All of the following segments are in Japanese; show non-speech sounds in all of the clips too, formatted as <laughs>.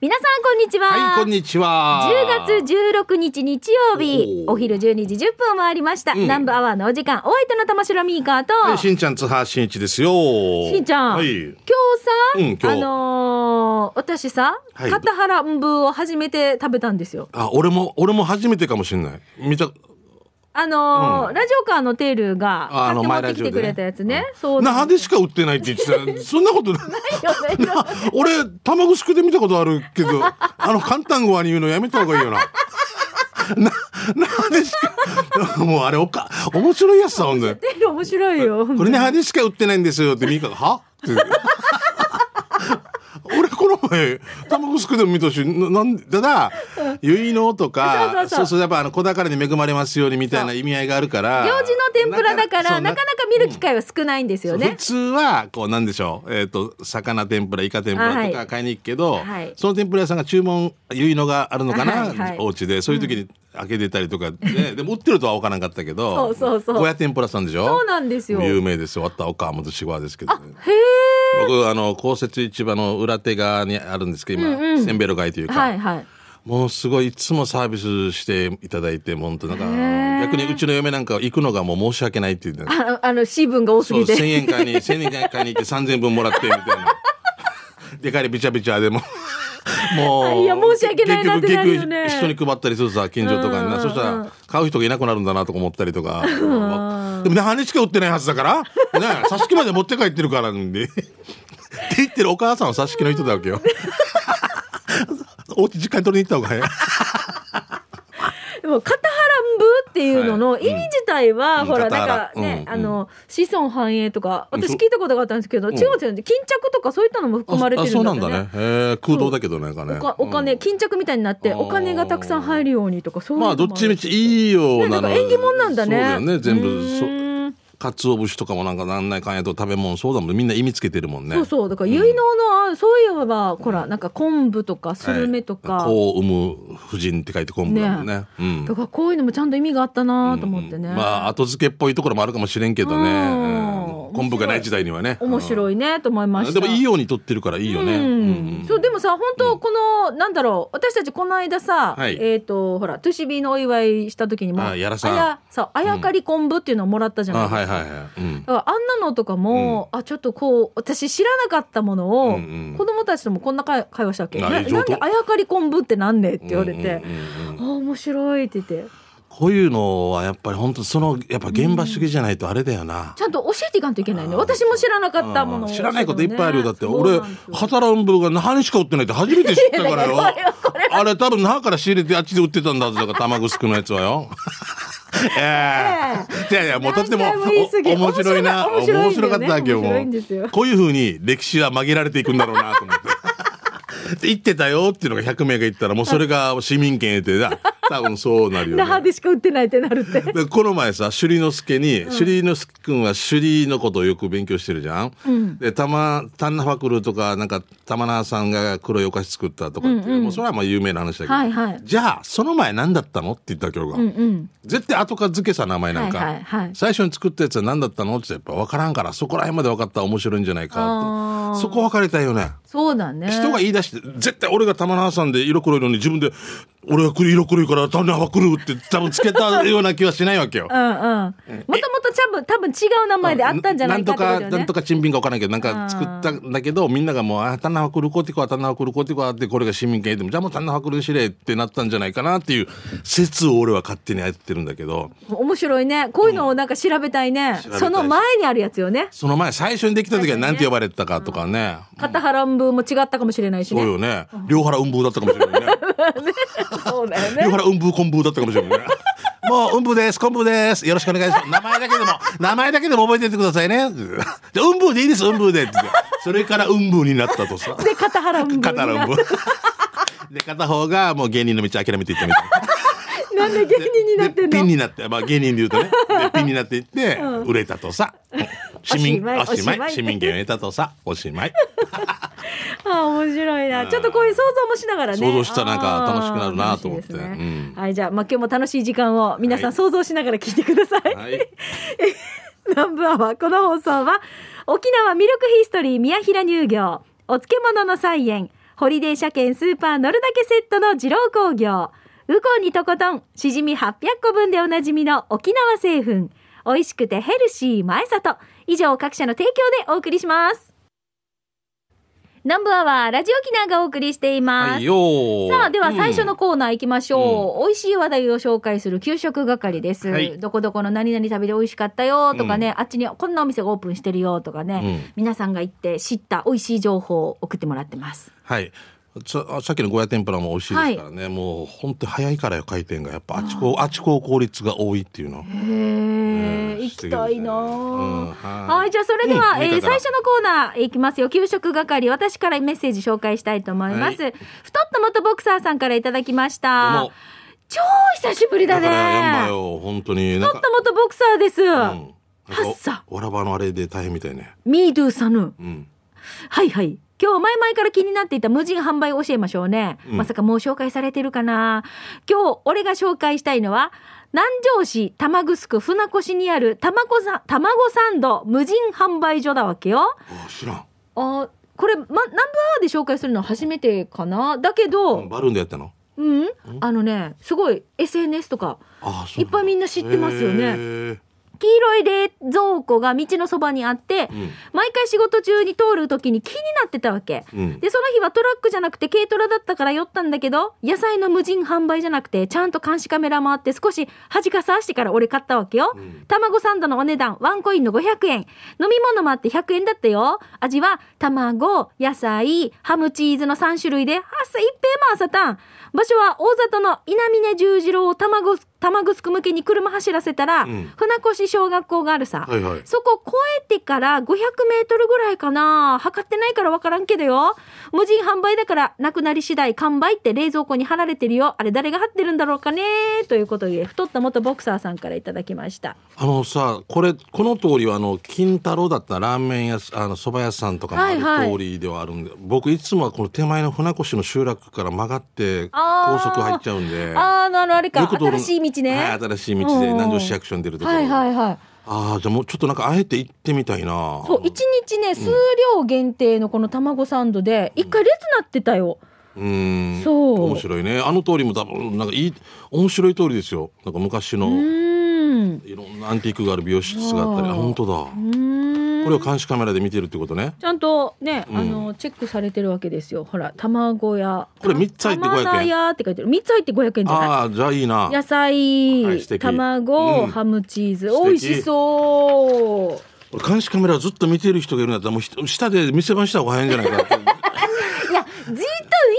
皆さんこんにちは。はい、こんにちは。10月16日日曜日、お昼12時10分を回りました。ん南部アワーのお時間、お相手の玉城ミーカーと、はいしんちゃん、津波しんいちですよ。しんちゃん、はい。今日さ、うんあのー私さ、はい片原んぶを初めて食べたんですよ。あ、俺も、俺も初めてかもしれない。見た、あのーうんラジオカーのテールがああの買って持ってきてくれたやつね。そう那でしか売ってないって言ってた。そんなことない。よねな俺、卵すくで見たことあるけど、<laughs> あの、簡単語に言うのやめた方がいいよな。な、那覇でしか、もうあれおか、面白いやつさ、ほんで。テール面白いよ。これ那覇でしか売ってないんですよってミカが、は？って。<laughs> 俺この前卵すくでも見たしななんただ結納とかそうそうやっぱあの子宝に恵まれますようにみたいな意味合いがあるから。行事の天ぷらだから、なかなか見る機会は少ないんですよね。普。通はこうなんでしょうえっ、と魚天ぷらイカ天ぷらとか買いに行くけど、はい。その天ぷら屋さんが注文結納があるのかな、はいはいお家で。そういう時に開けてたりとか、ね <laughs> でも売ってるとは分からなかったけどそうそうそう。小屋天ぷらさんでしょ？そうなんですよ。へ有名ですよ。わった岡本シワですけどね。え。僕、あの、公設市場の裏手側にあるんですけど、今、センベロ街というか、はいはい。もうすごいいつもサービスしていただいて、本当なんか、逆にうちの嫁なんか行くのがもう申し訳ないって言って、あの、あの、水分が多すぎて。1000円買いに、<laughs> 1000円買いに行って3000分もらって、みたいな。<laughs> でかいびちゃびちゃでも。<laughs> もう。いや申し訳ないなってなるよね結局、人に配ったりするさ、近所とかにな。うんそしたら、買う人がいなくなるんだなとか思ったりとか。でも、何しか売ってないはずだから。<laughs> ね、挿し木まで持って帰ってるからんで。<laughs> って言ってるお母さんは挿し木の人だわけよ。<laughs> お家実家に取りに行った方が早い。でも、片原んぶっていうのの意味自体は、うんほら、うんなんかね、うんあの、子孫繁栄とか、うん私聞いたことがあったんですけど、違うんですよね。巾着とかそういったのも含まれてあるそうんなんだねね。。へえ空洞だけどね。お金、うん巾着みたいになって、お金がたくさん入るようにとか、そういうのもまあ、どっちみちいいようななんか縁起物なんだね。そうだよね、全部。うそーん鰹節とかもなんかなんないかんやと食べ物そうだもんみんな意味つけてるもんね。そうそう。だから、結納の、あそういえば、ほら、なんか昆布とか、スルメとか。はい。こう産む婦人って書いて昆布だもんね。うん。だからこういうのもちゃんと意味があったなと思ってね。まあ後付けっぽいところもあるかもしれんけどね。うん。うん。昆布がない時代にはね。面白いねと思いました。でもいいように撮ってるからいいよね。うん。うんそうでもさ本当この、なんだろう。私たちこの間さ、はい。えっ、とほらトゥシビのお祝いした時にもあやらさん。あやそうあやかり昆布っていうのをもらったじゃないあですか。はいはいはい。うん。だからあんなのとかも、あちょっとこう私知らなかったものを、うんうん子供たちともこんな会会話したっけ。なないんあ上等であやかり昆布ってなんねって言われて、うんうんうんうん。あ面白いって言ってこういうのはやっぱり本当そのやっぱ現場主義じゃないとあれだよな。ちゃんと教えていかんといけないね。私も知らなかったものを、知らないこといっぱいあるよ。だって俺働んぶが那覇にしか売ってないって初めて知ったから。よあれ多分那覇から仕入れてあっちで売ってたんだぞだから玉城のやつはよ。<laughs> ええ。<laughs> いやいやもうとっても面白いな。面白い面白かったわけよもこういうふうに歴史は曲げられていくんだろうなと思って。で言ってたよっていうのが100名が言ったらもうそれが市民権得てだ多分そうなるよね。<laughs> 那覇でしか売ってないってなるって。でこの前さ首里之助に、首里之助君は首里のことをよく勉強してるじゃん。でたまタンナファクルとかなんか玉縄さんが黒いお菓子作ったとかって、もうそれはまあ有名な話だけど、はいはい。じゃあその前何だったのって言った今日が、うんうん。絶対後から付けさ名前なんか、はいはいはい。最初に作ったやつは何だったのってやっぱ分からんからそこら辺まで分かったら面白いんじゃないかってそこ分かれたいよね。そうだね。人が言い出して、絶対俺が玉縄さんで色黒いのに自分で、俺が色黒いから玉縄来るって多分つけたような気はしないわけよ。うんうん。もともと多分、多分違う名前であったんじゃないかってことよね。なんとか、なんとか珍品か分からんけど、なんか作ったんだけど、みんながもう、あ、棚は来るこってこ、棚は来るこってこって、これが市民権でも、じゃあもう棚は来るしれってなったんじゃないかなっていう説を俺は勝手にやってるんだけど、面白いね。こういうのをなんか調べたいね。調べたいその前にあるやつよね。その前、最初にできた時は何て呼ばれてたかとかね。片原んぶも違ったかもしれないしね。そうよね。両腹運ブだったかもしれないね。<laughs> そうだよね。両腹運ブ昆布だったかもしれないね。<laughs> もう、うんぶです、昆布です。よろしくお願いします。名前だけでも、名前だけでも覚えててくださいね。じゃあ、うんぶでいいです、うんぶでって。それからうんぶになったとさ。で、片原んぶ片らんぶ。で、片方がもう芸人の道諦めていったみたいな。なんで芸人になってんでピンのになって、まあ芸人で言うとね、でピンになっていって、<laughs> 売れたとさ。<laughs> 市民、おしまいおしまおしまいい。市民権を得たとさ、おしまい。あ <laughs> あ、面白いな。ちょっとこういう想像もしながらね。想像したらなんか楽しくなるなと思ってあー楽しいですねうんはい、じゃあ、まあ、今日も楽しい時間を皆さん想像しながら聞いてください。はい。南部アワーこの放送は沖縄ミルクヒストリー宮平乳業お漬物の菜園ホリデー車検スーパー乗るだけセットの二郎工業。ウコンにとことん、しじみ800個分でおなじみの沖縄製粉。美味しくてヘルシー前里。以上各社の提供でお送りします。南部アワーラジオキナがお送りしています。はいさあ、では最初うんのコーナー行きましょう。美味しい話題を紹介する給食係です。はいどこどこの何々食べて美味しかったよとかね、あっちにこんなお店がオープンしてるよとかね、うん皆さんが行って知った美味しい情報を送ってもらってます。はい。さっきのゴーヤ天ぷらも美味しいですからね、もう本当に早いからよ回転がやっぱあちこあちこ効率が多いっていうの。へえ、うん行きたいなうんあはいはい、じゃあそれでは、えーうんいいかな最初のコーナー行きますよ。給食係、私からメッセージ紹介したいと思います。はい太った元ボクサーさんからいただきました。超久しぶりだね。やんばよ本当に太っかた元ボクサーです。うんなんはっさかわらばのあれで大変みたいね。ミードゥサヌ。うん。はいはい。今日前々から気になっていた無人販売を教えましょうね。うんまさかもう紹介されてるかな今日俺が紹介したいのは、南城市玉城船越にある卵さ卵サンド無人販売所だわけよ。あ知らん。あこれ、ま、ナンバーで紹介するのは初めてかな？だけど、バルーンでやったの？うん、あのね、すごい SNS とか、いっぱいみんな知ってますよね黄色い冷蔵庫が道のそばにあって、うん毎回仕事中に通る時に気になってたわけ。うん。で、その日はトラックじゃなくて軽トラだったから寄ったんだけど、野菜の無人販売じゃなくて、ちゃんと監視カメラもあって少し端かさしてから俺買ったわけよ。うん卵サンドのお値段、ワンコインの500円。飲み物もあって100円だったよ。味は、卵、野菜、ハムチーズの3種類で、はっさ一平まあさたん。場所は大里の稲峰十字路を卵、卵すく向けに車走らせたら、うん船越小学校があるさ。はいはい。そこ越えてから500メートルぐらいかな。測ってないから分からんけどよ。無人販売だから、なくなり次第完売って冷蔵庫に貼られてるよ。あれ誰が貼ってるんだろうかね。ということで、太った元ボクサーさんからいただきました。あのさこれこの通りはあの金太郎だったらラーメン屋あの蕎麦屋さんとかもあはいはいる通りではあるんで、僕いつもはこの手前の船越の集落から曲がって高速入っちゃうんで。あー、あの、あれか。新しい道ね。はい、新しい道で南城市役所に出るところ。はいはいはい。ああ、じゃあもうちょっとなんかあえて行ってみたいな。そう、一日ね、数量限定のこの卵サンドで、一回列なってたよ。うーん。そう面白いね。あの通りも多分、なんかいい、面白い通りですよ。なんか昔の、うーん。いろんなアンティークがある美容室があったり。あ、本当だ。うーんこれを監視カメラで見てるってことね。ちゃんとね、うんあの、チェックされてるわけですよ。ほら、卵屋。これ三つ入って500円玉屋って書いてる。3つ入って500円じゃないああ、じゃあいいな。野菜、はい卵、うんハムチーズ。美味しそう。俺監視カメラずっと見てる人がいるんだったら、もうひ下で店番した方が早いんじゃないか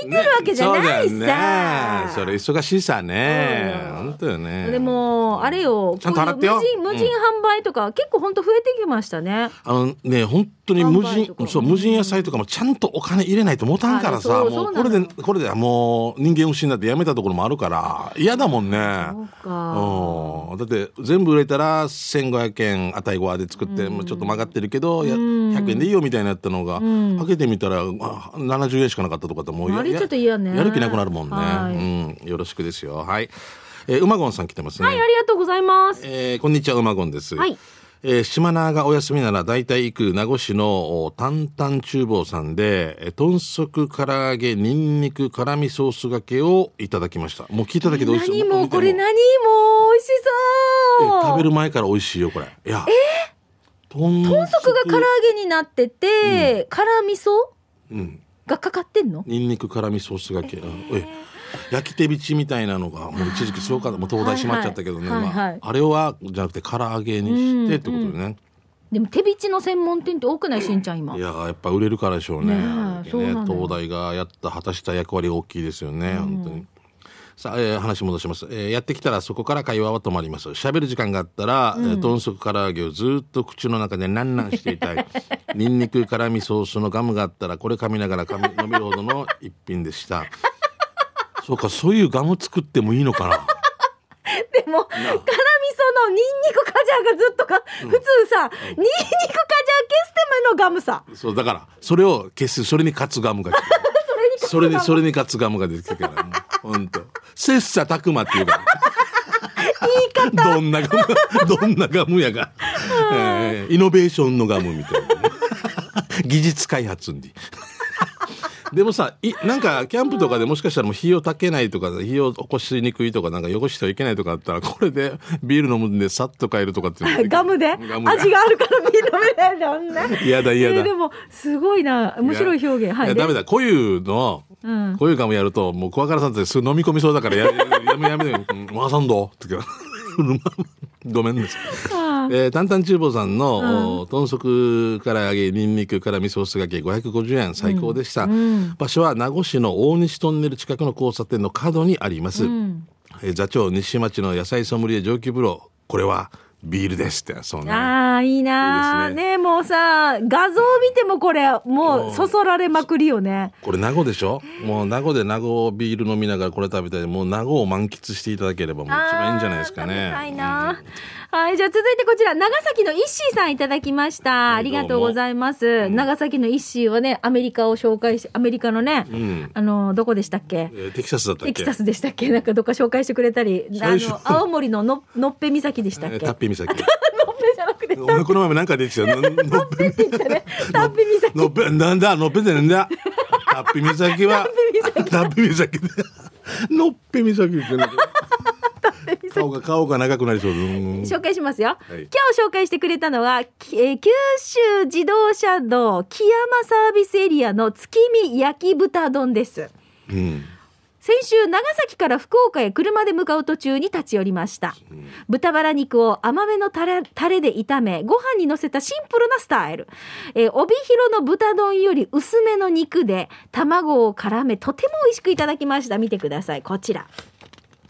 見てるわけじゃないねさ。ね。それ忙しいさね。そうよ本当よね。でも、あれよ、ちゃんと払って無人、無人販売とか、結構本当増えてきましたね。あのね、本当に無人、そう、無人野菜とかもちゃんとお金入れないと持たんからさ、もうこれで、これでもう人間失ってやめたところもあるから、嫌だもんね。そうか。うん。だって全部売れたら1500円あたいごわで作って、まあちょっと曲がってるけど、や100円でいいよみたいなやったのが、ん。開けてみたらあ70円しかなかったとかってもうやあれちょっと嫌ね。やる気なくなるもんね、はい。うん、よろしくですよ。はい、えー、うまごんさん来てますね、はい、ありがとうございます。えーこんにちはうまごんです、はいえー島名がお休みなら大体行く名護市のお担々厨房さんでえー豚足唐揚げニンニク辛味ソースがけをいただきました。もう聞いただけで美味しい。何も、これ何も美味しそう。え食べる前から美味しいよこれ。いや。豚豚足が唐揚げになってて、辛味噌？うん。がかかってんの？ニンニク辛味ソースがけ、うん。え焼き手びちみたいなのがもう一時期すごかった。もう東大閉まっちゃったけどね、はいはい。まあ、あれはじゃなくて唐揚げにしてってことでね、でも手びちの専門店って多くない？しんちゃん今。いややっぱ売れるからでしょうね。ねえあれそうなのよ。東大がやった果たした役割が大きいですよね、本当に。さあ、えー話戻します、えーやってきたらそこから会話は止まります。喋る時間があったら、えー豚足唐揚げをずっと口の中でなんなんしていたい。<laughs> ニンニク辛味ソースのガムがあったらこれ噛みながら噛み伸びるほどの一品でしたそうかそういうガム作ってもいいのかな。<laughs> でも辛味噌のニンニクカジャーがずっとか、普通さ、ニンニクカジャー消すためのガムさ。そうだからそれを消すそれに勝つガムが <laughs> それにそれに勝つガムが出てきてからもうほんと。切磋琢磨っていうか言い方。どんなガムどんなガムやが、えーイノベーションのガムみたいなね。<laughs> 技術開発にでもさいなんかキャンプとかでもしかしたらもう火を焚けないとか火を起こしにくいとかなんか汚してはいけないとかあったらこれでビール飲むんでさっと帰るとかっていうガムでガムで？味があるからビール飲めないだんな嫌だ。嫌だ。えーでもすごいな。面白い表現。はいいやダメだ。こういうのうん。こういうガムやるともう怖がらさんってすぐ飲み込みそうだからややめやめうんマーサンドって言うから <laughs> ごめんなさい。あー。えー、担々厨房さんの、お豚足から揚げニンニクから味噌酢がけ550円最高でした、場所は名護市の大西トンネル近くの交差点の角にあります、えー座長西町の野菜ソムリエ上級風呂これはビールですってそうねあーいいなねねもうさ画像見てもこれもうそそられまくりよねこれ名護でしょもう名護で名護ビール飲みながらこれ食べたいもう名護を満喫していただければもう一番いいんじゃないですかねあー食べたいな、はい、じゃあ続いてこちら、長崎のイッシーさんいただきました。ありがとうございます。長崎のイッシーはね、アメリカを紹介し、アメリカのね、んあの、どこでしたっけえーテキサスだったっけテキサスでしたっけなんかどっか紹介してくれたり、あの、青森のののっぺ岬でしたっえけのっータッピー岬ぺじゃなくて、俺この前もなんか出てきた。よののっぺタッピ岬。のっぺ <laughs> なんだ？のっぺってなんだ？タッピー岬は。タッピー岬でのっぺ岬ってなんか顔が顔が長くなりそうでうん。紹介しますよ、い。今日紹介してくれたのは、きえー九州自動車道木山サービスエリアの月見焼き豚丼です。うん先週長崎から福岡へ車で向かう途中に立ち寄りました、豚バラ肉を甘めのタレタレで炒めご飯にのせたシンプルなスタイル、えー帯広の豚丼より薄めの肉で卵を絡めとても美味しくいただきました。見てください。こちら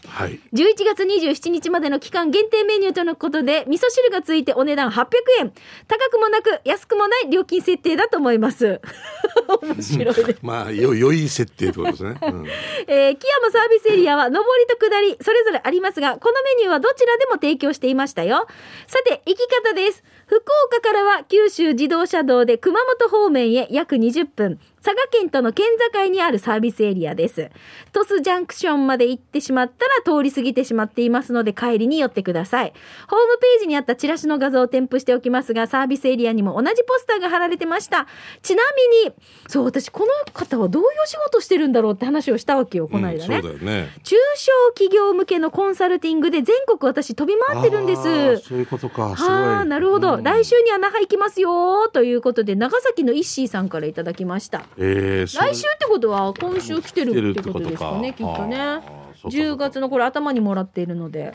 はい。11月27日までの期間限定メニューとのことで味噌汁がついてお値段800円。高くもなく安くもない料金設定だと思います。<laughs> 面白いです。まあよ良い設定ってことですね、うん。<laughs> えー木山サービスエリアは上りと下りそれぞれありますがこのメニューはどちらでも提供していましたよ。さて行き方です。福岡からは九州自動車道で熊本方面へ約20分佐賀県との県境にあるサービスエリアです。鳥栖ジャンクションまで行ってしまったら通り過ぎてしまっていますので帰りに寄ってください。ホームページにあったチラシの画像を添付しておきますがサービスエリアにも同じポスターが貼られてました。ちなみにそう私この方はどういう仕事してるんだろうって話をしたわけよこの間ね、うんそうだよね。中小企業向けのコンサルティングで全国私飛び回ってるんです。そういうことか。すごい。はあ、なるほど、うん。来週には那覇行きますよということで長崎のイッシーさんからいただきました。えー、来週ってことは今週来てるってことですかねきっとね。あーそうかそうか。10月のこれ頭にもらっているので。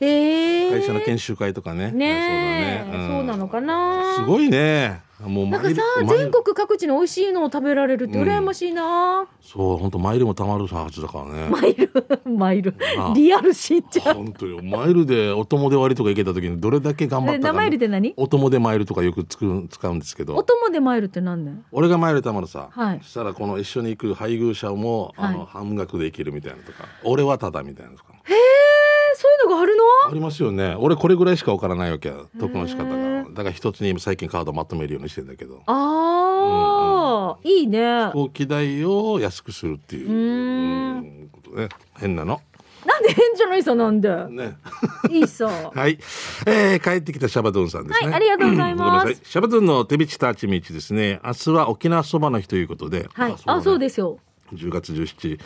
えー、会社の研修会とかね。ねえそうだね、そうなのかな。すごいねなんかさマイル。全国各地の美味しいのを食べられるって羨ましいな、そう本当マイルもたまるはずだからね。マイル <laughs> マイル。あリアルしんちゃん。本当よ。マイルでお供で割りとか行けた時にどれだけ頑張ったかえ名前入れて何？お供でマイルとかよくつく使うんですけおど供でマイルって何だよ俺がマイルたまるさ、はい。そしたらこの一緒に行く配偶者もあの、はい。半額で行けるみたいなとか。俺はただみたいなとか。へえそういうのがあるの？ありますよね。俺これぐらいしか分からないわけよ得の仕方がだから一つに最近カードまとめるようにしてんだけど。ああ、いいね。飛行機代を安くするっていううん。ことね。変なの。なんで変じゃないさなんで。ね。いいさ。<laughs> はい、えー、帰ってきたシャバドゥンさんですね。はいありがとうございます。シャバドゥンの手びちたちみちですね。明日は沖縄そばの日ということで。はい。あそうす。ですよ。10月17日。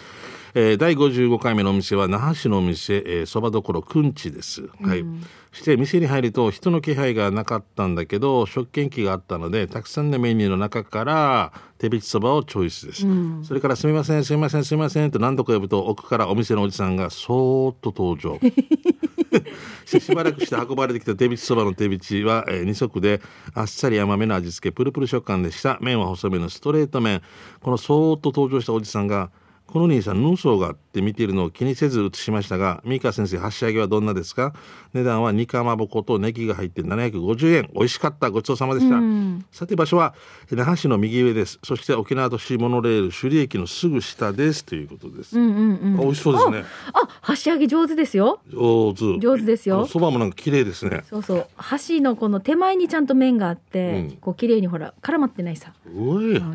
えー、第55回目のお店は那覇市のお店えーそば、どころくんちです。はい。そして店に入ると人の気配がなかったんだけど食券機があったのでたくさんのメニューの中から手びちそばをチョイスです、それから「すみませんすみませんすみません」と何度か呼ぶと奥からお店のおじさんがそーっと登場。<laughs> しばらくして運ばれてきた手びちそばの手びちは、えー二足であっさり甘めの味付けプルプル食感でした。麺は細めのストレート麺。このそーっと登場したおじさんがこの兄さん、ヌーソーがって見ているのを気にせず映しましたが、三川先生、箸上げはどんなですか？値段は煮かまぼことネギが入って750円。美味しかった。ごちそうさまでした。さて場所は、那覇市の右上です。そして沖縄都市モノレール首里駅のすぐ下です。ということです。うんうんうんあ美味しそうですね。あ箸上げ上手ですよ上手。上手ですよそばもなんか綺麗ですね。そうそう箸のこの手前にちゃんと面があって、うんこう綺麗にほら絡まってないさ、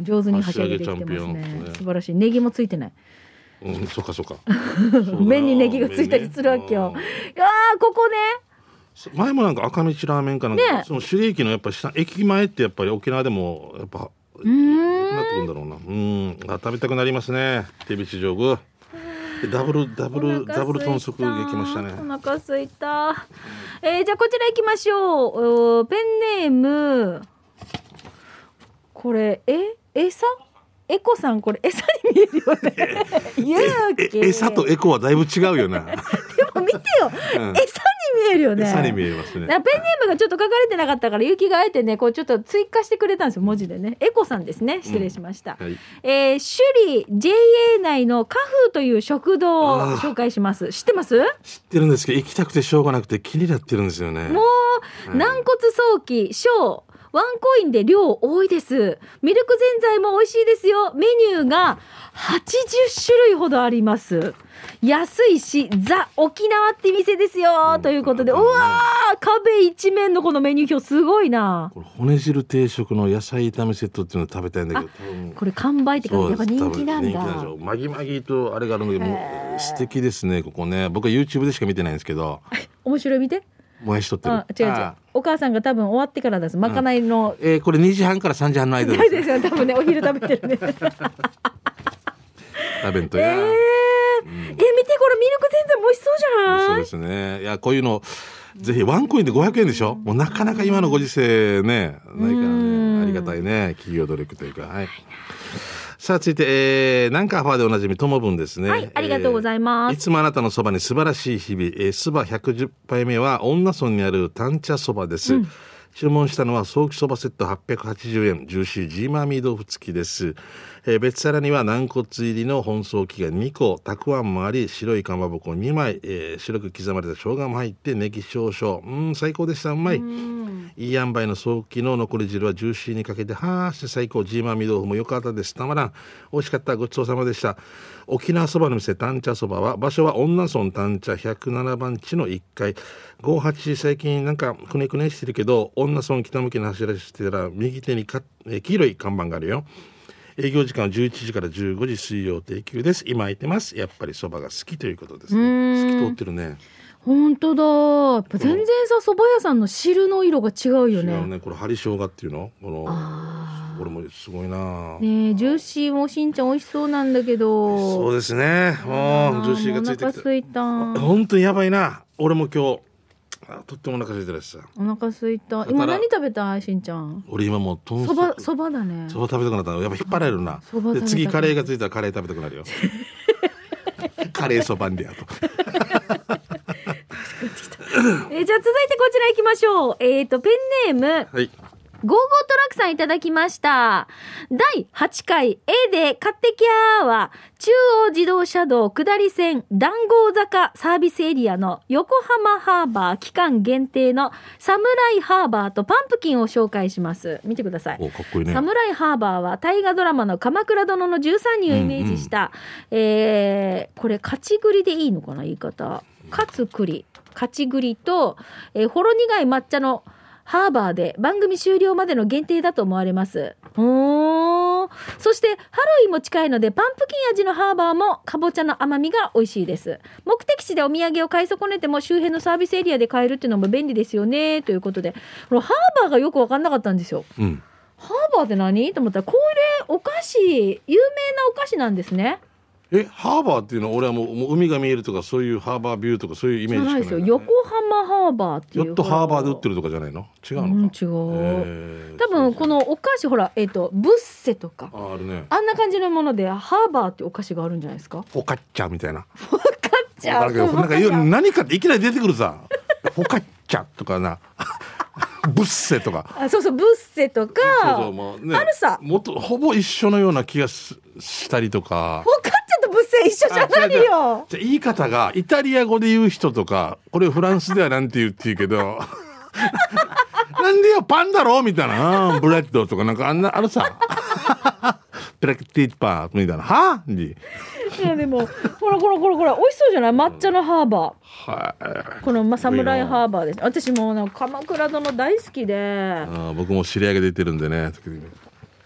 上手に箸上げできてますね素晴らしいネギもついてないうん、そっかそっか。麺 <laughs> にネギがついたりするわけよ。いやーここね。前もなんか赤道ラーメンかなんか、ねその首里駅のやっぱ下駅前ってやっぱり沖縄でもやっぱうーん。なってくるんだろうな。うん。あ食べたくなりますね。手びち上手。でダブルダブルダブル豚足できましたね。お腹すいた。えーじゃあこちら行きましょう。ペンネーム。これ、え？餌エコさんこれ餌に見えるよね。<laughs> 勇気。え餌とエコはだいぶ違うよなでも見てよ。うん餌に見えるよね。餌に見えますねペンネームがちょっと書かれてなかったから、ゆきがあえてね、こうちょっと追加してくれたんですよ、文字でね。エコさんですね。失礼しました。はいえー首里 JA 内のカフーという食堂を紹介します。知ってます？知ってるんですけど行きたくてしょうがなくて気になってるんですよねもう、軟骨早期、小、ワンコインで量多いです。ミルクぜんざいも美味しいですよ。メニューが80種類ほどあります。安いし、ザ・沖縄って店ですよ。ということで、うわー壁一面のこのメニュー表すごいな。これ骨汁定食の野菜炒めセットっていうの食べたいんだけどこれ完売ってか、やっぱ人気なんだ。多分人気なんでしょうマギマギとあれがあるんだけど素敵ですねここね僕は YouTube でしか見てないんですけど面白い見て。もやしとってる。あ、違う違う。あ。お母さんが多分終わってからです。まかないの。えーこれ2時半から3時半の間でないですよ、多分ね、お昼食べてるね。食べんとえー、や、え、見て、これミルクぜんざいも美味しそうじゃない？そうですね。いやこういうのぜひワンコインで500円でしょ？もうなかなか今のご時世ねないからね。ありがたいね。企業努力というか。はいさあ続いて、えー、南カファーでおなじみともぶんですね。はいありがとうございます。えーいつもあなたのそばに素晴らしい日々、えー、そば110杯目は女村にある丹茶そばです、注文したのはソーキそばセット880円。ジューシージーマーミー豆腐付きです、えー別皿には軟骨入りの本ソーキが2個たくあんもあり白いかまぼこ2枚、えー白く刻まれた生姜も入ってネギ少々。うん最高でした。うまい。いい塩梅のソーキの残り汁はジューシーにかけてはーして最高。ジーマーミ豆腐も良かったです。たまらん。美味しかった。ごちそうさまでした。沖縄そばの店谷茶そばは場所は恩納村谷茶107番地の1階。58最近なんかくねくねしてるけど女村北向きに走らせてたら右手にか、えー黄色い看板があるよ営業時間は11時から15時水曜定休です。今空いてます。やっぱりそばが好きということですね。透き通ってるね。本当だ。全然さ、蕎麦屋さんの汁の色が違うよ違うね。ねこれ針生姜っていうの？このあこれもすごいな。ねえジューシーもしんちゃん美味しそうなんだけど。そうですね。もうジューシーがついてきた。本当にやばいな。俺も今日あとってもお腹空いてるしさお腹すいた。今何食べたいしんちゃん？俺今もうとんそば、そばだね。そば食べたくなったらやっぱ引っ張られるな。そば食べたくなるで次カレーがついたらカレー食べたくなるよ。カレーそばんでやと。<laughs> えーじゃあ続いてこちら行きましょう。えっ、と、ペンネーム、はいゴーゴートラックさんいただきました。第8回 A で買ってきゃーは、中央自動車道下り線談合坂サービスエリアの横浜ハーバー期間限定のサムライハーバーとパンプキンを紹介します。見てください。おかっこいいねサムライハーバーは大河ドラマの鎌倉殿の13人をイメージした、えーこれ勝ち栗でいいのかな言い方勝つ栗勝ち栗と、えーほろ苦い抹茶のハーバーで番組終了までの限定だと思われます。おーそしてハロウィンも近いのでパンプキン味のハーバーもかぼちゃの甘みが美味しいです。目的地でお土産を買い損ねても周辺のサービスエリアで買えるっていうのも便利ですよねということでこのハーバーがよく分かんなかったんですよ。うんハーバーって何？と思ったらこれお菓子有名なお菓子なんですねえハーバーっていうのは俺はもうもう海が見えるとかそういうハーバービューとかそういうイじメージしかないゃないですよ横浜ハーバーっていうヨットハーバーで売ってるるとかじゃないの？違ううんのか、違う、えー。多分このお菓子ほらえっ、とブッセとか。ああるね。あんな感じのものでハーバーってお菓子があるんじゃないですか？フォカッチャみたいな。じわかるけどなんか何かっていきなり出てくるさ。フォカッチャとかな。ブッセとか。あそうそうブッセとか。そうそうもうね。あるさ。もっとほぼ一緒のような気がすしたりとか。フォカッチャとブッセ一緒じゃないよ。じゃあ言い方がイタリア語で言う人とかこれフランスではなんて言うって言うけど <laughs> なんでよパンだろみたいな。ブレッドとかなんかあんなあるさ。プラクティッパーみたいな。は？あに。いやでもほらほらほらほら美味しそうじゃない？抹茶のハーバー。はい。このまあサムライハーバーです。私もうなんか鎌倉殿大好きで。あー僕も知り合いが出てるんでね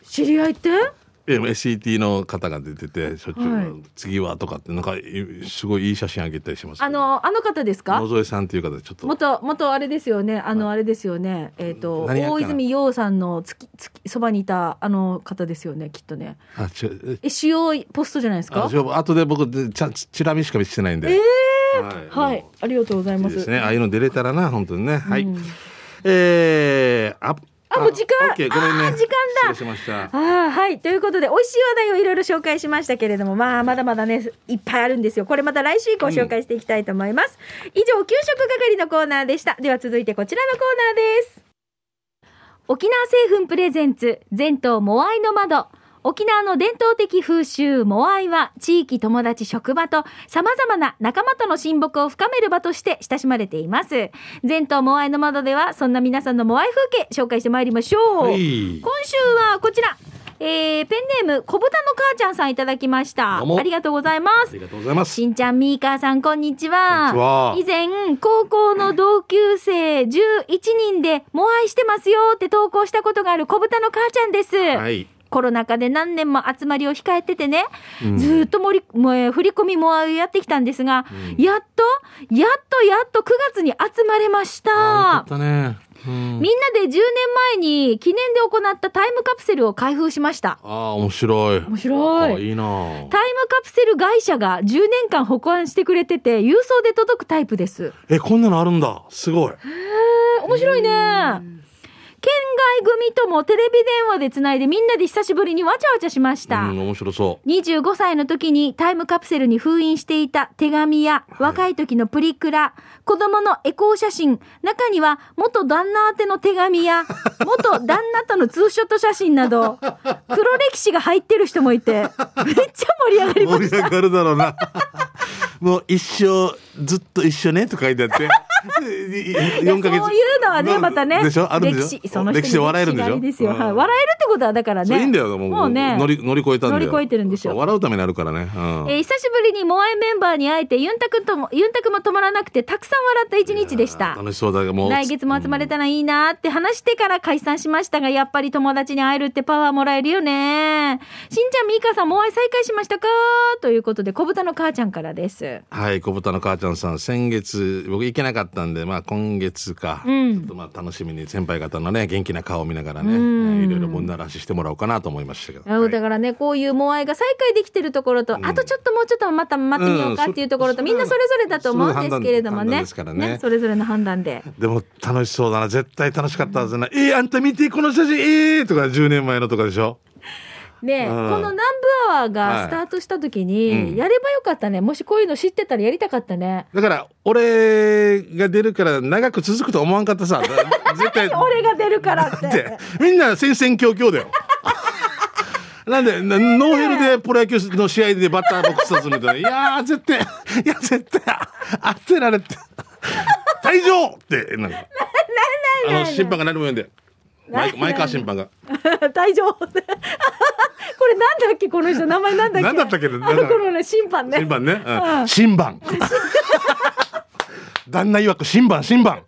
知り合いって？SCT の方が出ててしょっちゅう、はい次はとかってなんかいすごいいい写真あげたりします、あのあの方ですか？野添さんっていう方でちょっと。元元あれですよね。あのあれですよね。えっ、と何やっかな大泉洋さんの月月そばにいたあの方ですよねきっとね。あ違うえ。主要ポストじゃないですか？ああとで僕でちゃチラ見しか見せてないんで、えはい。はい。ありがとうございます。ですね。ああいうの出れたらな本当にね、はい。うん。えー、ああもう時間オッケーごめんね。時間だ。失礼しました。ああはい。ということで美味しい話題をいろいろ紹介しましたけれどもまあまだまだねいっぱいあるんですよ。これまた来週以降紹介していきたいと思います、以上給食係のコーナーでした。では続いてこちらのコーナーです。沖縄製粉プレゼンツ全島モアイの窓沖縄の伝統的風習モアイは地域友達職場と様々な仲間との親睦を深める場として親しまれています。全島モアイの窓ではそんな皆さんのモアイ風景紹介してまいりましょう、はい。今週はこちら、えー、ペンネーム小豚の母ちゃんさんいただきました。ありがとうございます。ありがとうございます。しんちゃんみーかーさんこんにちは。は。以前高校の同級生11人でモアイしてますよって投稿したことがある小豚の母ちゃんです、はいコロナ禍で何年も集まりを控えててね、うん。ずーっと盛りもうえー振り込みもやってきたんですが、うん。やっとやっとやっと9月に集まれました。あよかったね、うん、みんなで10年前に記念で行ったタイムカプセルを開封しました。ああ面白い。面白い。あいいな。タイムカプセル会社が10年間保管してくれてて、郵送で届くタイプです。えこんなのあるんだ。すごい。へー面白いね。県外組ともテレビ電話でつないでみんなで久しぶりにわちゃわちゃしました。うん面白そう25歳の時にタイムカプセルに封印していた手紙や若い時のプリクラ、子供のエコー写真、中には元旦那宛ての手紙や元旦那とのツーショット写真など、黒歴史が入ってる人もいて、めっちゃ盛り上がりました。盛り上がるだろうなもう一生ずっと一緒ねと書いてあって <laughs> 4ヶ月。そういうのはね、またね。でしょ？あるんでしょ？歴史、その歴史で笑えるんでしょ？ですよ。うん。はい。笑えるってことはだからね。いいんだよもう。ね。乗り乗り越えたん乗り越えてるんですよ笑うためになるからね、うん。えー久しぶりにモアイメンバーに会えてユンタクともユンタクも止まらなくてたくさん笑った一日でした。楽しそうだもう。来月も集まれたらいいなって話してから解散しましたがやっぱり友達に会えるってパワーもらえるよねしんちゃんみーかさんモアイ再開しましたかということで小豚の母ちゃんからです。はい小豚の母ちゃんさん先月僕行けなかったんでまあ今月か、うん。ちょっとまあ楽しみに先輩方のね元気な顔を見ながらね、うん。いろいろもんならししてもらおうかなと思いましたけど、あはい。だからねこういうモアイが再開できてるところと、ん。あとちょっともうちょっとまた待ってみようかっていうところと、うん。みんなそれぞれだと思うんですけれどもね。判断ですからね。それぞれの判断で。でも楽しそうだな絶対楽しかったはずな、えー、あんた見てこの写真えー、とか10年前のとかでしょね、うん。この南部アワーがスタートした時に、はいうん。やればよかったね。もしこういうの知ってたらやりたかったね。だから俺が出るから長く続くと思わんかったさ。<laughs> 絶対。俺が出るからっっててみんな戦々恐々だよ。<laughs> なんでなノーヘルでプロ野球の試合でバッターボックス立つみたいないやー絶対いや絶対当てられて。退場ってなんか。<laughs> あの審判が何も言うんで。前前川審判が。大丈夫これなんだっけこの人名前なんだっけ？なんだったっけ？あの頃の審判ね。審判ね、ううんん、審判。<laughs> 旦那曰く審判審判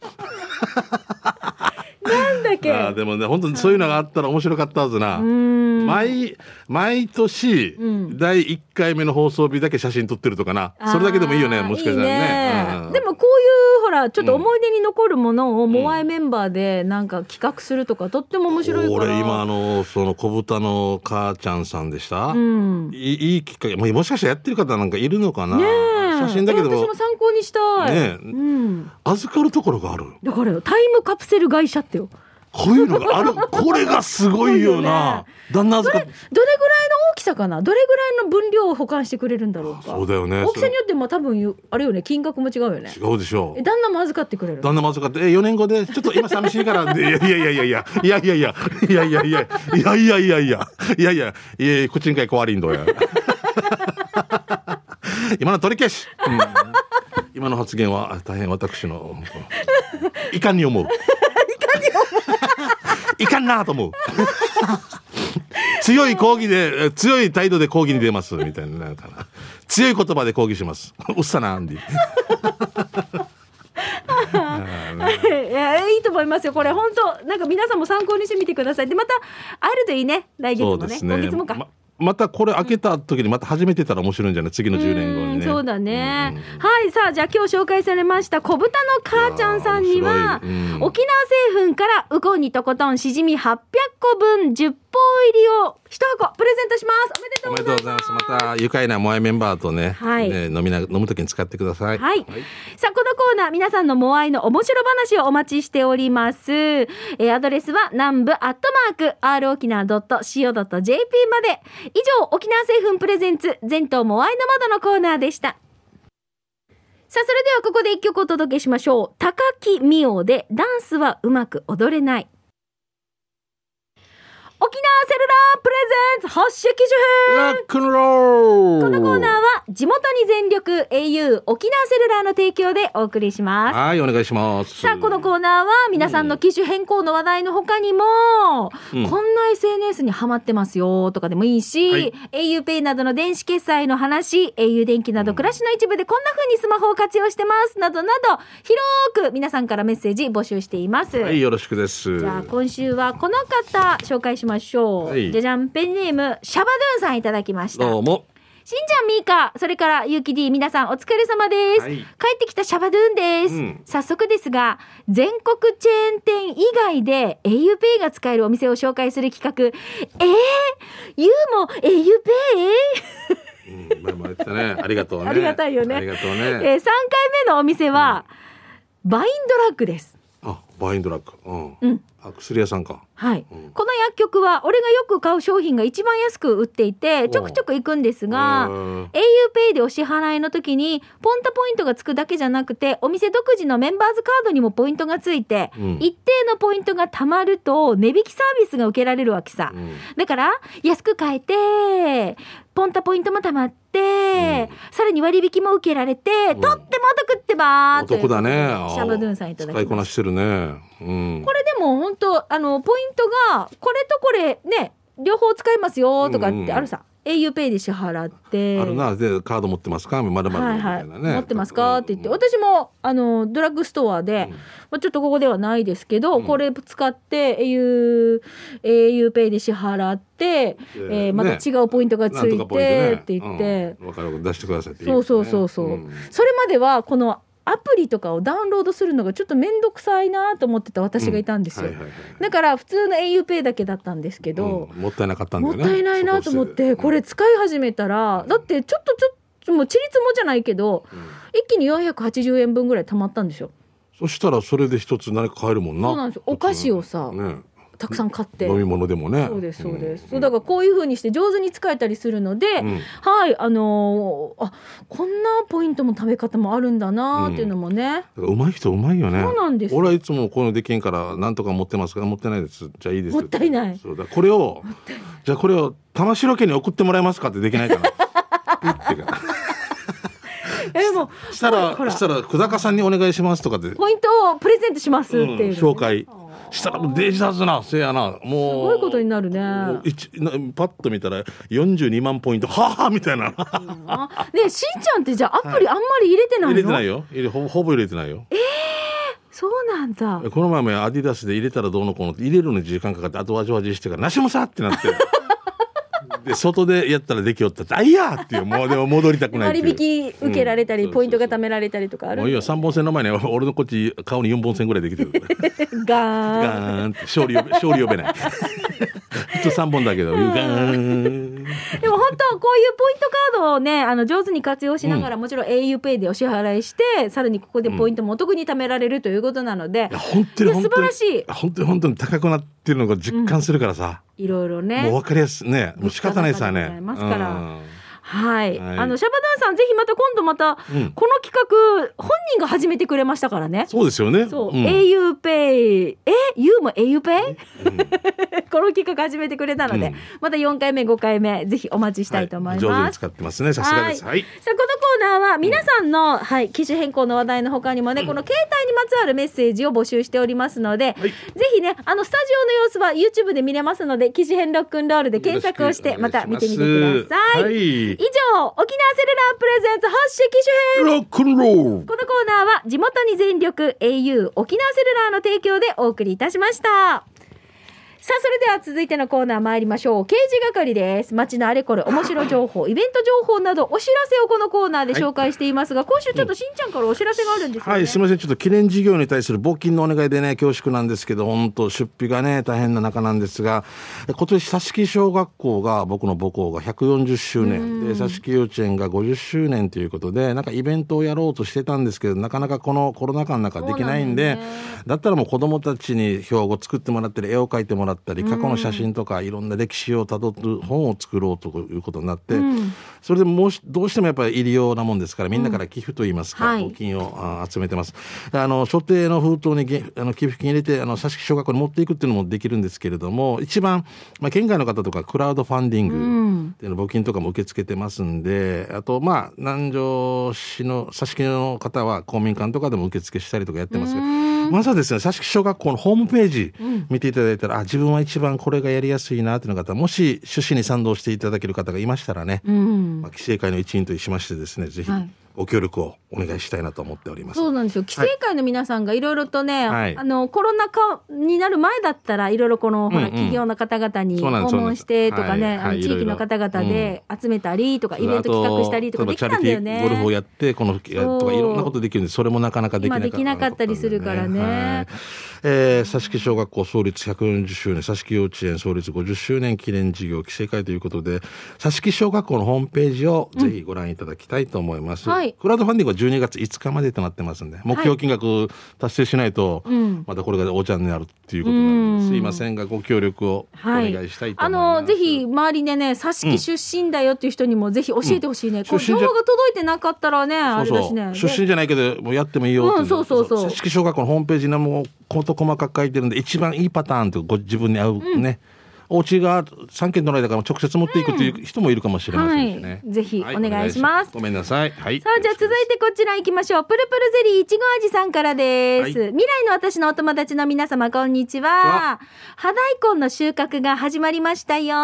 なんだっけ？あーでもね本当にそういうのがあったら面白かったはずな、毎毎年、ん。第1回目の放送日だけ写真撮ってるとかな。それだけでもいいよねもしかしたらね。うん。でもこういうほらちょっと思い出に残るものをモアイメンバーでなんか企画するとかとっても面白いから。俺今あのその小豚の母ちゃんさんでした、うん。いいいいきっかけ。ももしかしたらやってる方なんかいるのかな、ねえ写真だけでも私も参考にしたい、ねえ。うん、預かるところがある。だからよタイムカプセル会社ってよ。こういうのがある。<laughs> これがすごいよな。旦那預かっどれぐらいの大きさかな？どれぐらいの分量を保管してくれるんだろうか。そうだよね。大きさによっても多分あれよね金額も違うよね。違うでしょえ旦那も預かってくれる旦那も預かって、え、4年後で、ちょっと今寂しいから、で <laughs> いやいやいやいや。いや、いやいや。いや、いやいや。いや、いやいやいや。いや、いや。いや、いやいや、口んかい壊りんどや。今の取り消し、うん今の発言はあ大変私の、いかんに思う。いかんなと思う。強い抗議で、え強い態度で抗議に出ます、みたいな。かな強い言葉で抗議します。うっさな、アンディ。いやいいと思いますよこれ本当なんか皆さんも参考にしてみてくださいでまた会えるといいね来月もねね。今月もか、ままたこれ開けた時にまた始めてたら面白いんじゃない？次の10年後にね。そうだね。はい。さあ、じゃあ今日紹介されました小豚の母ちゃんさんには、沖縄製粉からウコンにとことんしじみ800個分10本入りを一箱プレゼントします。おめでとうございます。また愉快なモアイメンバーとね、はい、ね飲みな、飲む時に使ってください。はい。はい、さあ、このコーナー、皆さんのモアイの面白話をお待ちしております。えー、アドレスは南部アットマーク、r 沖縄 .co.jp まで。以上、沖縄製粉プレゼンツ、全島モアイの窓のコーナーでした。さあ、それではここで一曲お届けしましょう。高木美桜で、ダンスはうまく踊れない。沖縄セルラープレゼンツ発射機種編。ラックンローこのコーナーは地元に全力 au 沖縄セルラーの提供でお送りします。はい、お願いします。さあ、このコーナーは皆さんの機種変更の話題の他にも、うん、こんな SNS にハマってますよとかでもいいし、はい、auPay などの電子決済の話、au 電気など暮らしの一部でこんな風にスマホを活用してますなどなど、広く皆さんからメッセージ募集しています。はい、よろしくです。じゃあ、今週はこの方紹介しましょう。はい、じゃじゃん、ペンネーム、シャバドゥンさんいただきました。どうも。しんちゃん、みーか、それからゆうき D、皆さんお疲れ様です、はい、帰ってきたシャバドゥンです、うん、早速ですが、全国チェーン店以外で auPay が使えるお店を紹介する企画、えー、ゆうも auPay? うん、まあまあ言ったね。<laughs> ありがとうね。ありがたいよね。ありがとうね。えー、3回目のお店は、うん、バインドラッグです。あ、バインドラッグ。うん。うん。あ薬屋さんか。はい、うん、この薬局は俺がよく買う商品が一番安く売っていてちょくちょく行くんですが auPay でお支払いの時にポンタポイントがつくだけじゃなくてお店独自のメンバーズカードにもポイントがついて、うん、一定のポイントがたまると値引きサービスが受けられるわけさ、うん、だから安く買えてポンタポイントもたまって、うん、さらに割引も受けられて、とってもお得ってばーお得だね。シャバドゥンさんいただき使いこなしてるね、うん、これでも本当あのポイントがこれとこれね両方使えますよとかってあるさ、au ペイで支払って。あるなでカード持ってますか？まるまるみたいなね、はいはい、持ってますかって言って、私もあのドラッグストアで、うん、まあ、ちょっとここではないですけど、うん、これ使って au au ペイで支払って、えー、また違うポイントがついて、ね、って言って、うん、かる出してくださいってそうそうそうそう、それまではこのアプリとかをダウンロードするのがちょっと面倒くさいなと思ってた私がいたんですよ、だから普通の auPay だけだったんですけど、うん、もったいなかったんだよね。もったいないなと思ってこれ使い始めたら、だってちょっとちょっともうちりつもじゃないけど、うん、一気に480円分ぐらい貯まったんですよ。そしたらそれで一つ何か買えるもんな。そうなんですよ。お菓子をさ、ね、たくさん買って。飲み物でもね。そうですそうです、うん、だからこういうふうにして上手に使えたりするので、うん、はいあのー、あこんなポイントも食べ方もあるんだなっていうのもね、うまい人うまいよね。そうなんです。俺はいつもこのできんからなんとか持ってますか持ってないです。じゃあいいですもったいない。そうだこれをじゃあこれを玉城家に送ってもらえますかってできないかな <laughs> <laughs> えもしたらしたら久高さんにお願いしますとかでポイントをプレゼントしますっていう、ねうん、紹介したらデジタルなせやな。もう。すごいことになるね。パッと見たら42万ポイント。はあみたいな。ねしんちゃんってじゃあアプリあんまり入れてないの、入れてないよ。入れほほぼ入れてないよ。ええー、そうなんだ。この前もアディダスで入れたらどうのこうのって入れるのに時間かかって後味味してからなしもさってなってで外でやったらできよったってあいやっていうもう <laughs> でも戻りたくない割引受けられたり、うん、ポイントが貯められたりとかある？もういいよ3本線の前に俺のこっち顔に4本線ぐらいできてる。ガーン。ガーンって勝利勝利呼べない。普通3本だけど、ガーン。でも本当こういうポイントカードをねあの上手に活用しながら、うん、もちろん auPay でお支払いしてさらにここでポイントもお得に貯められるということなので、うん、本当に素晴らしい。本当に本当に高くなってるのが実感するからさ、いろいろね。もう分かりやすいね。もう仕方ないさね。ますから。はい、はい、あのシャバダンさんぜひまた今度また、この企画本人が始めてくれましたからね。そうですよね。そう、うん、auPay え？U も auPay、うん、<laughs> この企画始めてくれたので、うん、また4回目5回目ぜひお待ちしたいと思います、はい、使ってます。ねさすがです、はい、さあこのコーナーは皆さんの、はい機種変更の話題のほかにもね、この携帯にまつわるメッセージを募集しておりますので、ぜひねあのスタジオの様子は YouTube で見れますので機種変ロックンロールで検索をしてまた見てみてください、以上、沖縄セルラープレゼンツ発色機種編ロックンロールこのコーナーは地元に全力 au 沖縄セルラーの提供でお送りいたしました。さあ、それでは続いてのコーナー参りましょう。刑事係です。街のあれこれ、面白情報、<laughs> イベント情報など、お知らせをこのコーナーで紹介していますが、今週ちょっとしんちゃんからお知らせがあるんですよね。はい、すみません。ちょっと記念事業に対する募金のお願いでね、恐縮なんですけど、本当出費がね、大変な中なんですが、今年、佐敷小学校が、僕の母校が140周年、で、佐敷幼稚園が50周年ということで、なんかイベントをやろうとしてたんですけど、なかなかこのコロナ禍の中できないんで、んねだったらもう子供たちに標語作ってもらったり、絵を描いてもらったり、過去の写真とか、いろんな歴史をたどる本を作ろうということになって、それでもうしどうしてもやっぱり入りようなもんですから、みんなから寄付といいますか、はい。募金をあ集めてます。あの所定の封筒にげあの寄付金入れてあの佐敷小学校に持っていくっていうのもできるんですけれども一番、まあ、県外の方とかクラウドファンディングっていうの募金とかも受け付けてますんであとまあ南城市の佐敷の方は公民館とかでも受付したりとかやってますけどまずはですね佐敷小学校のホームページ見ていただいたら、あ自分は一番これがやりやすいなという方もし趣旨に賛同していただける方がいましたらね、うん。まあ、規制会の一員としましてですねぜひ。はいご協力をお願いしたいなと思っております。そうなんですよ。規制会の皆さんがいろいろとね、はい。あの、コロナ禍になる前だったら、いろいろこの、ほら、うんうん。企業の方々に訪問してとかね、はいはいあの地域の方々で集めたりとか、うんイベント企画したりとかできたんだよあとチャリティーゴルフをね。やってこのとかいろんなことできるんでそれもなかなかできなかった今できなかったりするからね。はいえー佐敷小学校創立140周年佐敷幼稚園創立50周年記念事業規制会ということで佐敷小学校のホームページをぜひご覧いただきたいと思います、はい。クラウドファンディングは12月5日までとなってますんで目標金額達成しないと、んまたこれがお茶になるっていうことなんで、うん。すいませんがご協力をおはい。願いしたいとあ思います、のぜひ周りでね佐敷出身だよっていう人にもぜひ教えてほしいね、こう出身じゃ情報が届いてなかったらねあれだしね。そうそう。出身じゃないけどもうやってもいいよっていうんそうそうそう。佐敷小学校のホームページにもう事細かく書いてるんで一番いいパターンとご自分に合うね、お家が3軒隣だから直接持っていくという人もいるかもしれませんしね、はいぜひお願いしますごめんなさいはいさあ、じゃあ続いてこちら行きましょう。プルプルゼリーいちご味さんからです。は未来の私のお友達の皆様、こんにちは。葉大根の収穫が始まりましたよ。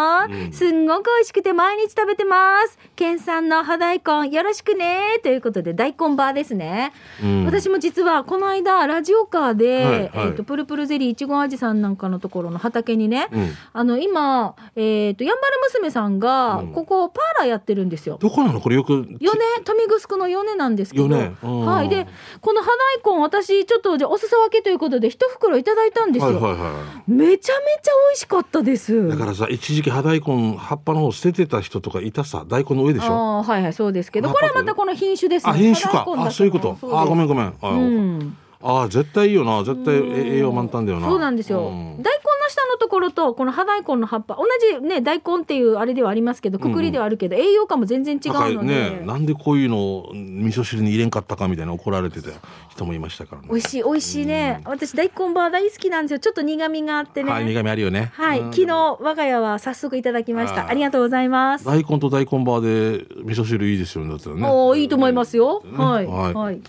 すんごく美味しくて毎日食べてます。県産の葉大根よろしくね。ということで、大根バーですね。うん私も実はこの間、ラジオカーで、はいはいえっ、と、プルプルゼリーいちご味さんなんかのところの畑にね、うんあの、今、えっ、と、やんばる娘さんが、うん。ここパーラーやってるんですよ。どこなの？これよく米豊見城の米なんですけど、はい、でこの葉大根私ちょっとじゃあお裾分けということで一袋いただいたんですよ、はいはいはめちゃめちゃ美味しかったです。いだからさ一時期葉大根葉っぱの方捨ててた人とかいたさ大根の上でしょ？ああはいはいそうですけど。あこれはまたこの品種ですね。あ品種か。あそういうこと。あごめんごめん。あ、うんあ絶対いいよな。絶対栄養満タンだよな。そうなんですよ、うん。大根の下のところとこの葉大根の葉っぱ同じね大根っていうあれではありますけどくくりではあるけど、栄養価も全然違うので、ね。なんでこういうのを味噌汁に入れんかったかみたいな怒られてた人もいましたからね。美味しい美味しいね、私大根バー大好きなんですよ。ちょっと苦味があってね。はい苦味あるよね。はい、うん。昨日我が家は早速いただきました。ありがとうございます。大根と大根バーで味噌汁いいですよねだったらね。おーいいと思いますよ。はい。はい。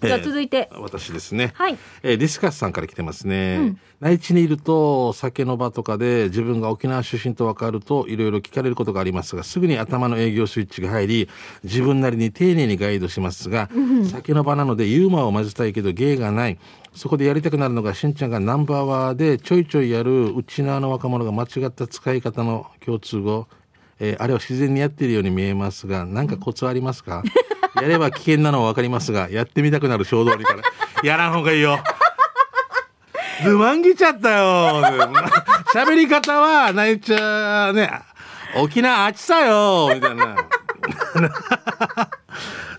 じゃあえー続いて、私ですね。はい、えーディスカスさんから来てますね、うん。内地にいると酒の場とかで自分が沖縄出身と分かるといろいろ聞かれることがありますがすぐに頭の営業スイッチが入り自分なりに丁寧にガイドしますが、酒の場なのでユーモアを混ぜたいけど芸がない。そこでやりたくなるのがしんちゃんがナンバーワーでちょいちょいやるうちなの若者が間違った使い方の共通語えーあれは自然にやってるように見えますが何かコツはありますか？<laughs> やれば危険なのは分かりますがやってみたくなる衝動にから <laughs> やらん方がいいよ。ズマンギちゃったよ。<laughs> 喋り方は泣いちゃうね。沖縄あちさよ。みたいな。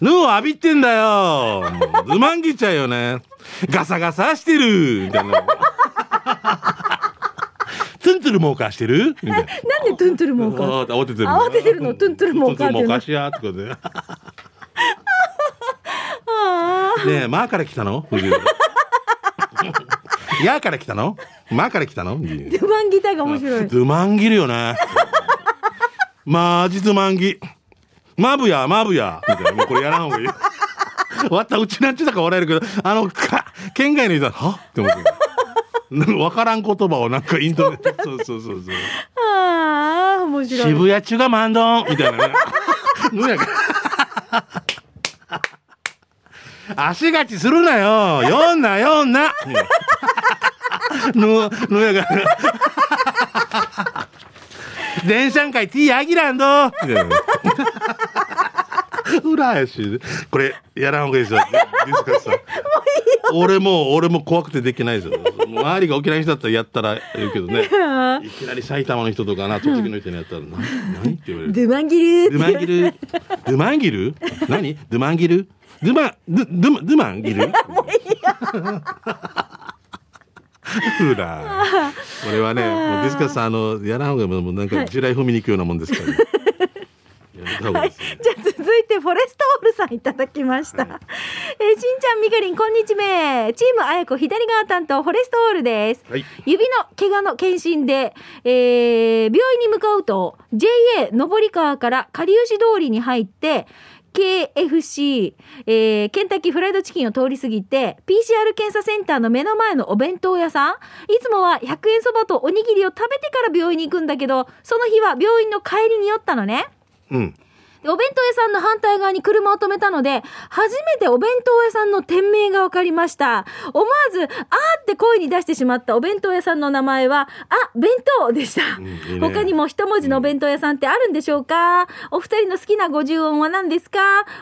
ヌーを浴びてんだよ。もうズマンギちゃうよね。ガサガサしてる。みたいな。ツンツルモーカーしてる？みたいな <laughs> なんでトゥントゥルモーカー？慌ててる慌ててるの？トゥントゥルモーカーってトゥントゥルモーカーしやってことであ <laughs> ねえ、まあから来たの？冬 <laughs> やーから来たの？まあから来たの？あ、ドゥマンギターが面白い。ズマンギるよね。マジズマンギ。マブや、マブや。みたいな。もうこれやらんほうがいい。わった、うちなんちゅうだか笑えるけど、あの、か、県外の人は、は？って思って。<laughs> なんからん言葉をなんかイントネそうそうそうそう。ああ、面白い。渋谷中がマンドンみたいなね。ぬやか。足がちするなよ。読んな、読んな。ぬ、ぬやが。電車んかい T アギランドみたいな裏やしこれやらんほうがいいですよ俺も俺も怖くてできないですよ周りが沖縄の人だったらやったら言うけどね。いきなり埼玉の人とかな栃木の人にやったら「な何?」って言われる。<laughs> ドゥマンギルドゥマンギルドゥマンギル何？ドゥマンギルドゥマンドゥドゥマドゥマンギルほら <laughs> これはねもうディスカスさんあのやらんほうがもうなんか地雷踏みに行くようなもんですから、ねやめた方がいいですねじゃあ続いてフォレストオールさんいただきました、はい。えーしんちゃんみかりんこんにちは。チームあやこ左側担当フォレストオールです、はい。指の怪我の検診で、えー病院に向かうと JA 上り川からかりゆし通りに入って KFC、えーケンタッキーフライドチキンを通り過ぎて PCR 検査センターの目の前のお弁当屋さん。いつもは100円そばとおにぎりを食べてから病院に行くんだけどその日は病院の帰りに寄ったのね。うん。でお弁当屋さんの反対側に車を止めたので、初めてお弁当屋さんの店名が分かりました。思わず、あーって声に出してしまったお弁当屋さんの名前は、あ、弁当でした。んいいね他にも一文字のお弁当屋さんってあるんでしょうか、お二人の好きな五十音は何ですか？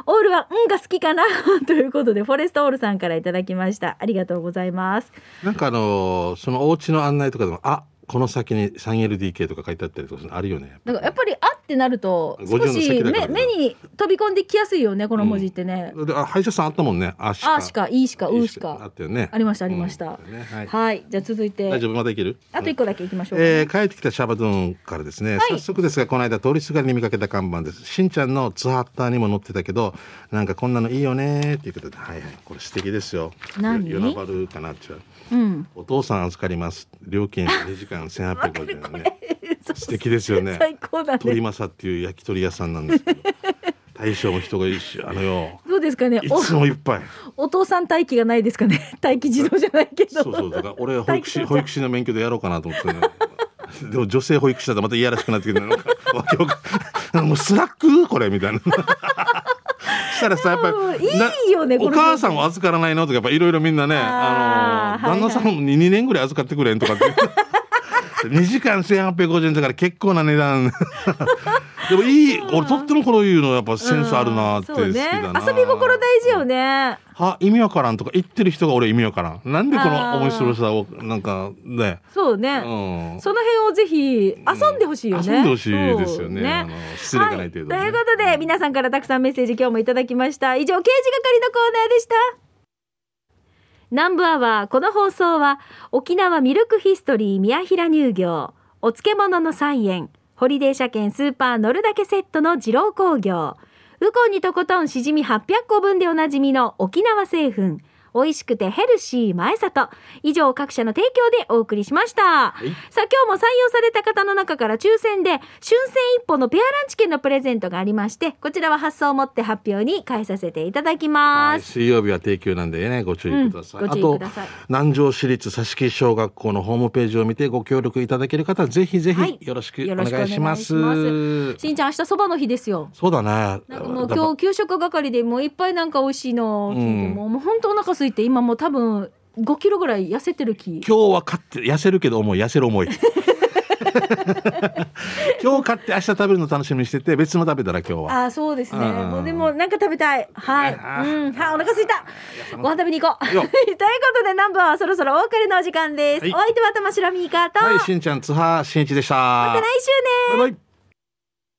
オールは、うんが好きかな？<laughs> ということで、フォレストオールさんからいただきました。ありがとうございます。なんかあのーそのお家の案内とかでもあこの先に 3LDK とか書いてあったりとかあるよね。だからやっぱり、あってなると、少し目目に飛び込んできやすいよね、この文字ってね。であ歯医者さんあったもんね。あしか。あしか、いいしか、うしか。あったよね。ありましたありました。うん。ねはい。はい、じゃあ続いて。大丈夫？まだいける？あと一個だけいきましょうか、えー帰ってきたシャバドゥンからですね、早速ですがこの間通りすがりに見かけた看板です。しんちゃんのツアッターにも載ってたけどなんかこんなのいいよねっていうことではいはい。これ素敵ですよ。何？よ与那原かなっていううん。お父さん預かります。料金2時間1850円ね。素敵ですよね。最高だ鳥ね政っていう焼き鳥屋さんなんですけど。大将も人がいるしあのよ。どうですかね。いつもいっぱいおお父さん待機がないですかね。待機児童じゃないけど。そうそうだから俺は保育士保育士の免許でやろうかなと思ってね。でも女性保育士だとまたいやらしくなってきてなんかわけわかんもうスラックこれみたいなしたらさやっぱうんりないよねお母さんを預からないのとかやっぱいろいろみんなねあの旦那さんに2年ぐらい預かってくれんとかって2時間1850円だから結構な値段。<laughs> でもいい俺とってもこういうのやっぱセンスあるなって好きそうね。だな、遊び心大事よね。は意味わからんとか言ってる人が俺意味わからん。なんでこの面白さをなんかね。そうね、うん。その辺をぜひ遊んでほしいよね、遊んでほしいですよね。そうあの失礼がない程度にね。はい、ということで皆さんからたくさんメッセージ今日もいただきました。以上刑事係のコーナーでした南部アワーこの放送は沖縄ミルクヒストリー宮平乳業お漬物の菜園ホリデー車検スーパー乗るだけセットの二郎工業ウコンにとことんしじみ800個分でおなじみの沖縄製粉美味しくてヘルシー前里。以上各社の提供でお送りしました、い。さあ今日も採用された方の中から抽選で春戦一歩のペアランチ券のプレゼントがありましてこちらは発送をもって発表に返させていただきはい、ます、水曜日は定休なんでねご注意ください、うんご注意ください。あと南城市立佐敷小学校のホームページを見てご協力いただける方はぜひぜはい。ひよろしくお願いしま,、ます。すしんちゃん明日そばの日ですよ。そうだね。なんかもうだ今日給食係でもういっぱいなんか美味しいのうん。もう本当お腹空いて今もう多分5キロぐらい痩せてる気。今日は買って痩せるけど重い。痩せる重い。<laughs> 今日買って明日食べるの楽しみにしてて別の食べたら今日は。ああそうですね。うん。もうでもなんか食べたい。はい。あうん。はいお腹空いた。ご飯食べに行こう。<laughs> というよことでナンバーはそろそろお別れのお時間です、はい。お相手は玉城ミーカーと、はいしんちゃん津波しんいちでした。また来週ね。バイバイ